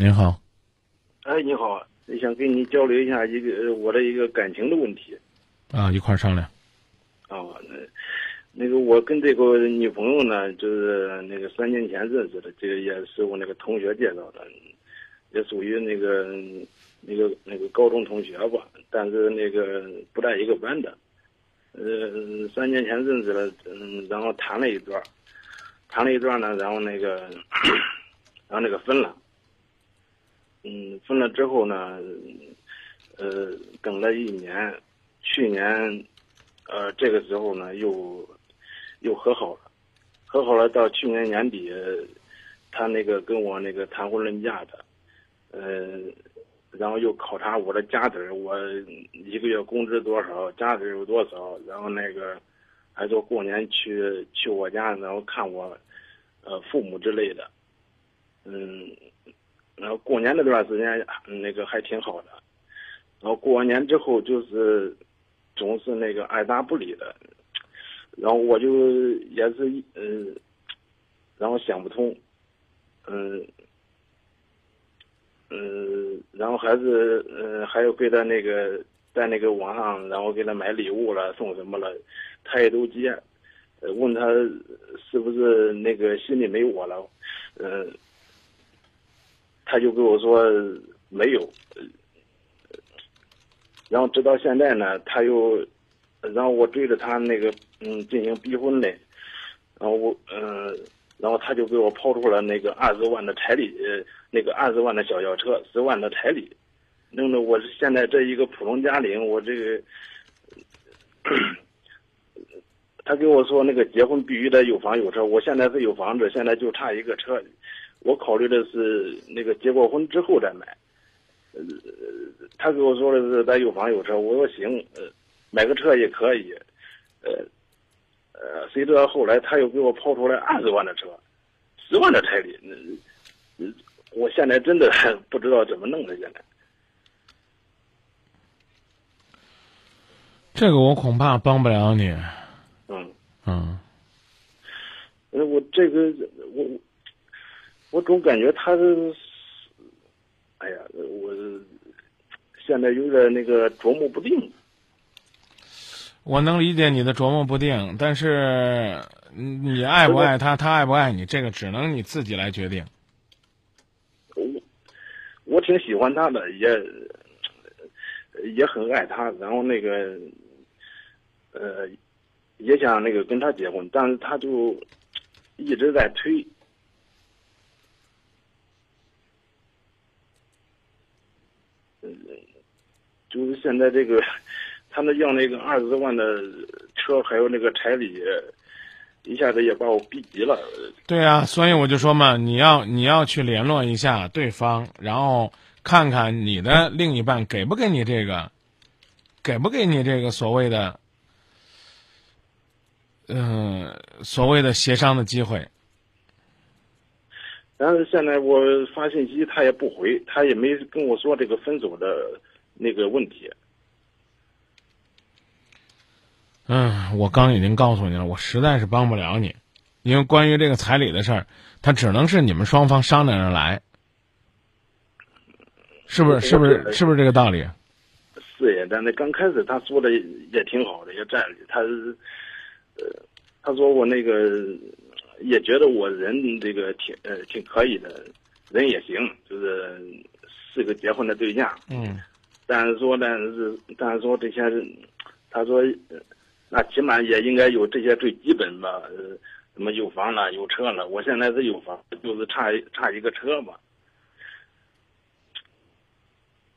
您好，哎，你好，想跟你交流一下一个呃我的一个感情的问题。啊，一块儿商量。啊，那那个我跟这个女朋友呢，就是那个三年前认识的，这个也是我那个同学介绍的，也属于那个那个那个高中同学吧，但是那个不在一个班的。呃，三年前认识了，嗯，然后谈了一段，谈了一段呢，然后那个，然后那个分了。嗯，分了之后呢，呃，等了一年，去年，呃，这个时候呢，又又和好了，和好了。到去年年底，他那个跟我那个谈婚论嫁的，呃，然后又考察我的家底儿，我一个月工资多少，家底儿有多少，然后那个还说过年去去我家，然后看我，呃，父母之类的，嗯。然后过年那段时间，那个还挺好的。然后过完年之后，就是总是那个爱答不理的。然后我就也是嗯，然后想不通，嗯嗯，然后还是嗯，还有给他那个在那个网上，然后给他买礼物了，送什么了，他也都接。问他是不是那个心里没我了，嗯。他就跟我说没有，然后直到现在呢，他又，然后我追着他那个嗯进行逼婚嘞，然后我嗯，然后他就给我抛出了那个二十万的彩礼，那个二十万的小轿车，十万的彩礼，弄得我现在这一个普通家庭，我这个，他跟我说那个结婚必须得有房有车，我现在是有房子，现在就差一个车。我考虑的是那个结过婚之后再买，呃，他跟我说的是咱有房有车，我说行，呃，买个车也可以，呃，呃，谁知道后来他又给我抛出来二十万的车，十万的彩礼，那，我现在真的 不知道怎么弄的，现在。这个我恐怕帮不了你。嗯嗯。呃，我这个我。我总感觉他是，哎呀，我现在有点那个琢磨不定。我能理解你的琢磨不定，但是你爱不爱他，他爱不爱你，这个只能你自己来决定。我我挺喜欢他的，也也很爱他，然后那个呃也想那个跟他结婚，但是他就一直在推。就是现在这个，他们要那个二十万的车，还有那个彩礼，一下子也把我逼急了。对啊，所以我就说嘛，你要你要去联络一下对方，然后看看你的另一半给不给你这个，给不给你这个所谓的，嗯，所谓的协商的机会。但是现在我发信息他也不回，他也没跟我说这个分手的。那个问题，嗯，我刚已经告诉你了，我实在是帮不了你，因为关于这个彩礼的事儿，他只能是你们双方商量着来，是不是？是不是？是不是这个道理？是呀，但那刚开始他说的也挺好的，也占理，他，呃，他说我那个也觉得我人这个挺呃挺可以的，人也行，就是是个结婚的对象，嗯。但是说，呢是，但是说这些，他说，那起码也应该有这些最基本吧，什么有房了，有车了。我现在是有房，就是差差一个车嘛。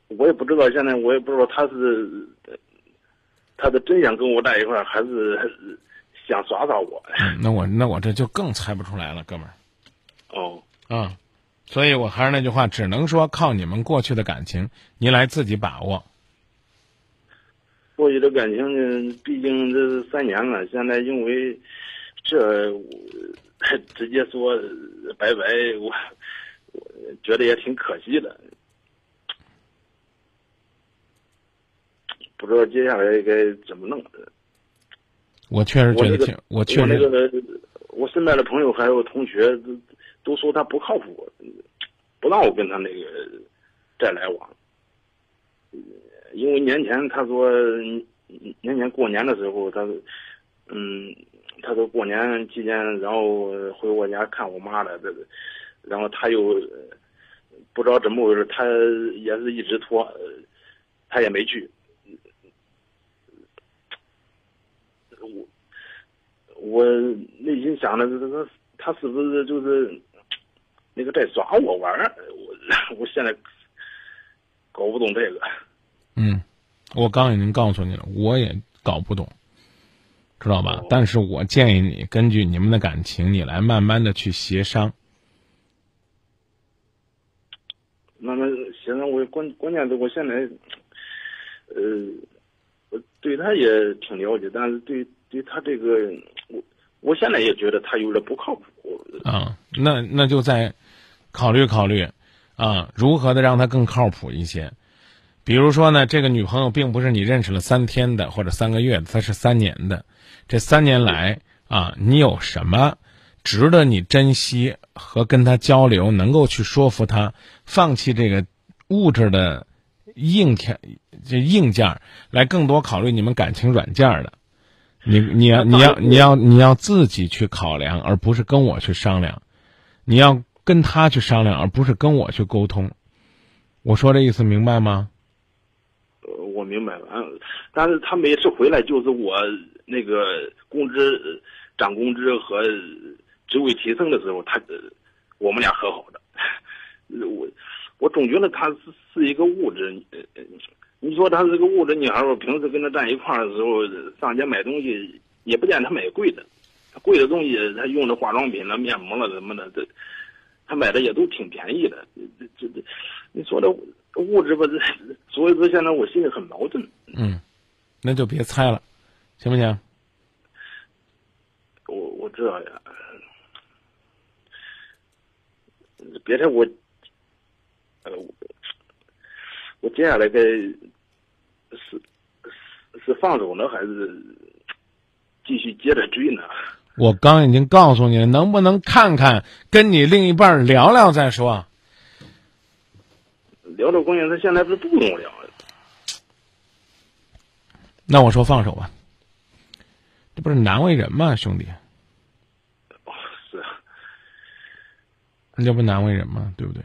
我也不知道，现在我也不知道他是，他是真想跟我在一块儿，还是想耍耍我。那我那我这就更猜不出来了，哥们儿。哦。啊。所以我还是那句话，只能说靠你们过去的感情，您来自己把握。过去的感情呢，毕竟这三年了，现在因为这直接说拜拜，我我觉得也挺可惜的。不知道接下来该怎么弄。我确实觉得挺，我确实，我身边的朋友还有同学都说他不靠谱。不让我跟他那个再来往。因为年前他说，年前过年的时候，他，嗯，他说过年期间，然后回我家看我妈了，这个，然后他又不知道怎么回事，他也是一直拖，他也没去。我我内心想的是，他他是不是就是那个在耍我玩儿？我我现在搞不懂这个。嗯，我刚已经告诉你了，我也搞不懂，知道吧？但是我建议你根据你们的感情，你来慢慢的去协商。慢慢协商，我关关键是我现在，呃，我对他也挺了解，但是对对他这个，我我现在也觉得他有点不靠谱。啊，那那就再考虑考虑，啊，如何的让他更靠谱一些。比如说呢，这个女朋友并不是你认识了三天的或者三个月的，她是三年的。这三年来啊，你有什么值得你珍惜和跟她交流，能够去说服她放弃这个物质的硬件、这硬件，来更多考虑你们感情软件的？你你要你要你要你要自己去考量，而不是跟我去商量。你要跟他去商量，而不是跟我去沟通。我说这意思明白吗？我明白了，但是他每次回来就是我那个工资涨工资和职位提升的时候，他我们俩和好的。我我总觉得他是是一个物质，你说他是个物质女孩，我平时跟他在一块儿的时候，上街买东西也不见他买贵的，贵的东西他用的化妆品了、面膜了什么的，这他买的也都挺便宜的。这这这，你说的。物质吧，这所以说现在我心里很矛盾。嗯，那就别猜了，行不行？我我知道呀，别猜我，呃，我接下来该是是放手呢，还是继续接着追呢？我刚已经告诉你了，能不能看看跟你另一半聊聊再说。聊到关键，他现在不是不跟我聊了。那我说放手吧，这不是难为人吗，兄弟？哦，是啊，那这不难为人吗？对不对？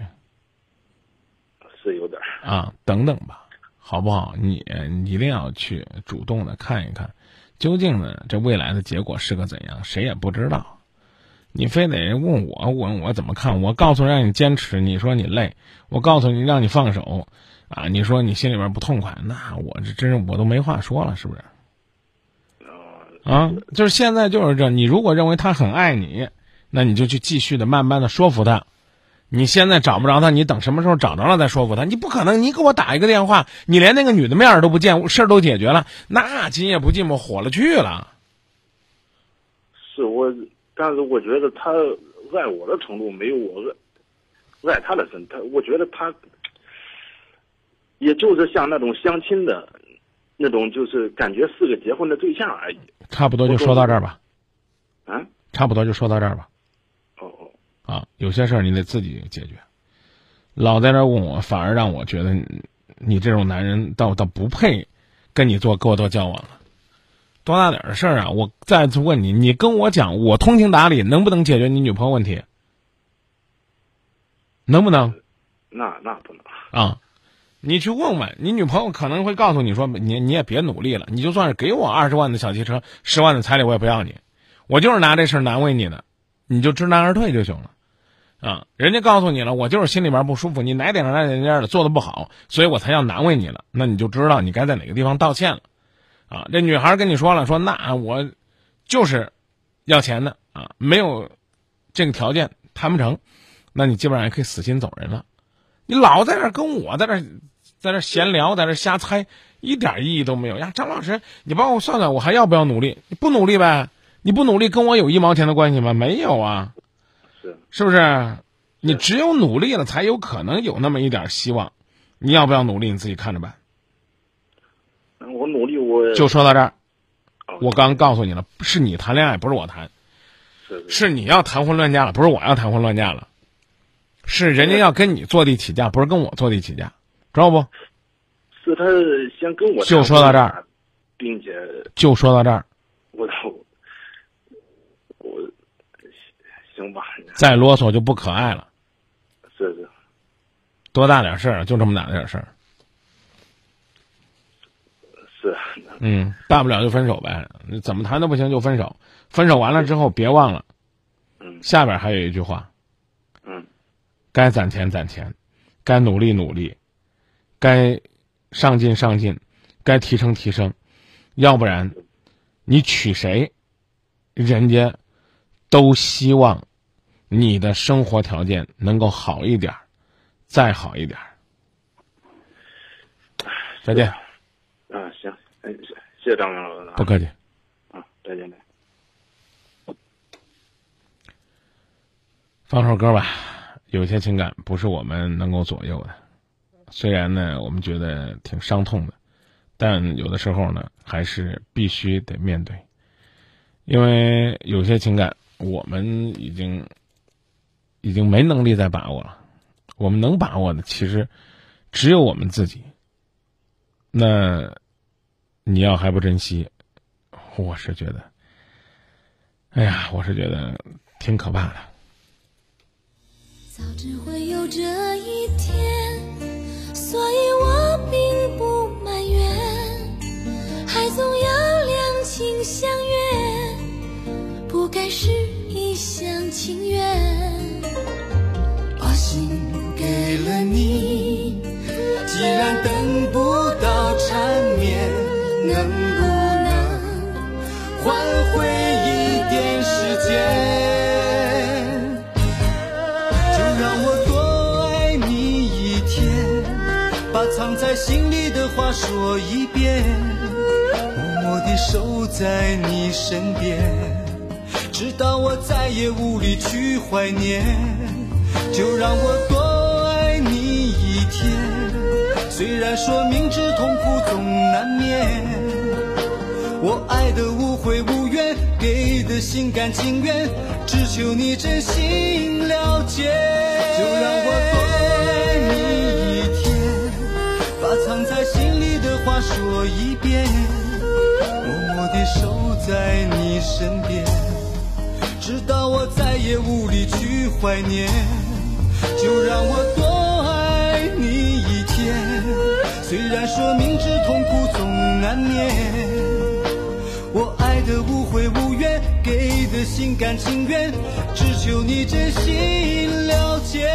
是有点啊，等等吧，好不好？你你一定要去主动的看一看，究竟呢，这未来的结果是个怎样？谁也不知道。你非得问我问我怎么看？我告诉让你坚持，你说你累；我告诉你让你放手，啊，你说你心里边不痛快。那我这真是我都没话说了，是不是？啊，就是现在就是这。你如果认为他很爱你，那你就去继续的慢慢的说服他。你现在找不着他，你等什么时候找着了再说服他。你不可能，你给我打一个电话，你连那个女的面都不见，事儿都解决了，那今夜不寂寞火了去了。是我。但是我觉得他爱我的程度没有我爱爱他的深。他我觉得他，也就是像那种相亲的，那种就是感觉是个结婚的对象而已。差不多就说到这儿吧。啊？差不多就说到这儿吧。啊，有些事儿你得自己解决，老在这问我，反而让我觉得你这种男人倒倒不配跟你做过多交往了。多大点的事儿啊！我再次问你，你跟我讲，我通情达理，能不能解决你女朋友问题？能不能？那那不能啊！你去问问你女朋友，可能会告诉你说，你你也别努力了，你就算是给我二十万的小汽车，十万的彩礼，我也不要你，我就是拿这事儿难为你的，你就知难而退就行了。啊，人家告诉你了，我就是心里边不舒服，你哪点哪点点的做的不好，所以我才要难为你了。那你就知道你该在哪个地方道歉了。啊，这女孩跟你说了，说那我就是要钱的啊，没有这个条件谈不成，那你基本上也可以死心走人了。你老在这跟我在这在这闲聊，在这瞎猜，一点意义都没有呀。张老师，你帮我算算，我还要不要努力？你不努力呗？你不努力跟我有一毛钱的关系吗？没有啊，是是不是？你只有努力了，才有可能有那么一点希望。你要不要努力？你自己看着办。我努力，我就说到这儿。我刚告诉你了，是你谈恋爱，不是我谈。是是你要谈婚论嫁了，不是我要谈婚论嫁了。是人家要跟你坐地起价，不是跟我坐地起价，知道不？是他先跟我就说到这儿，并且就说到这儿，我我行吧，再啰嗦就不可爱了。是是，多大点事儿，就这么大点事儿。是，嗯，大不了就分手呗，怎么谈都不行就分手。分手完了之后，别忘了，嗯，下边还有一句话，嗯，该攒钱攒钱，该努力努力，该上进上进，该提升提升，要不然，你娶谁，人家都希望你的生活条件能够好一点，再好一点。再见。啊，行，哎，谢谢张明老师。不客气。啊，再见呗。放首歌吧，有些情感不是我们能够左右的，虽然呢，我们觉得挺伤痛的，但有的时候呢，还是必须得面对，因为有些情感我们已经已经没能力再把握了，我们能把握的其实只有我们自己。那你要还不珍惜，我是觉得，哎呀，我是觉得挺可怕的。早知会有这一天，所以我并不埋怨，还总要两情相悦，不该是一厢情愿。你，既然等不到缠绵，能不能换回一点时间？就让我多爱你一天，把藏在心里的话说一遍，默默地守在你身边，直到我再也无力去怀念。就让我虽然说明知痛苦总难免，我爱的无悔无怨，给的心甘情愿，只求你真心了解。就让我多爱你一天，把藏在心里的话说一遍，默默地守在你身边，直到我再也无力去怀念。就让我多，虽然说明知痛苦总难免，我爱的无悔无怨，给的心甘情愿，只求你真心了解。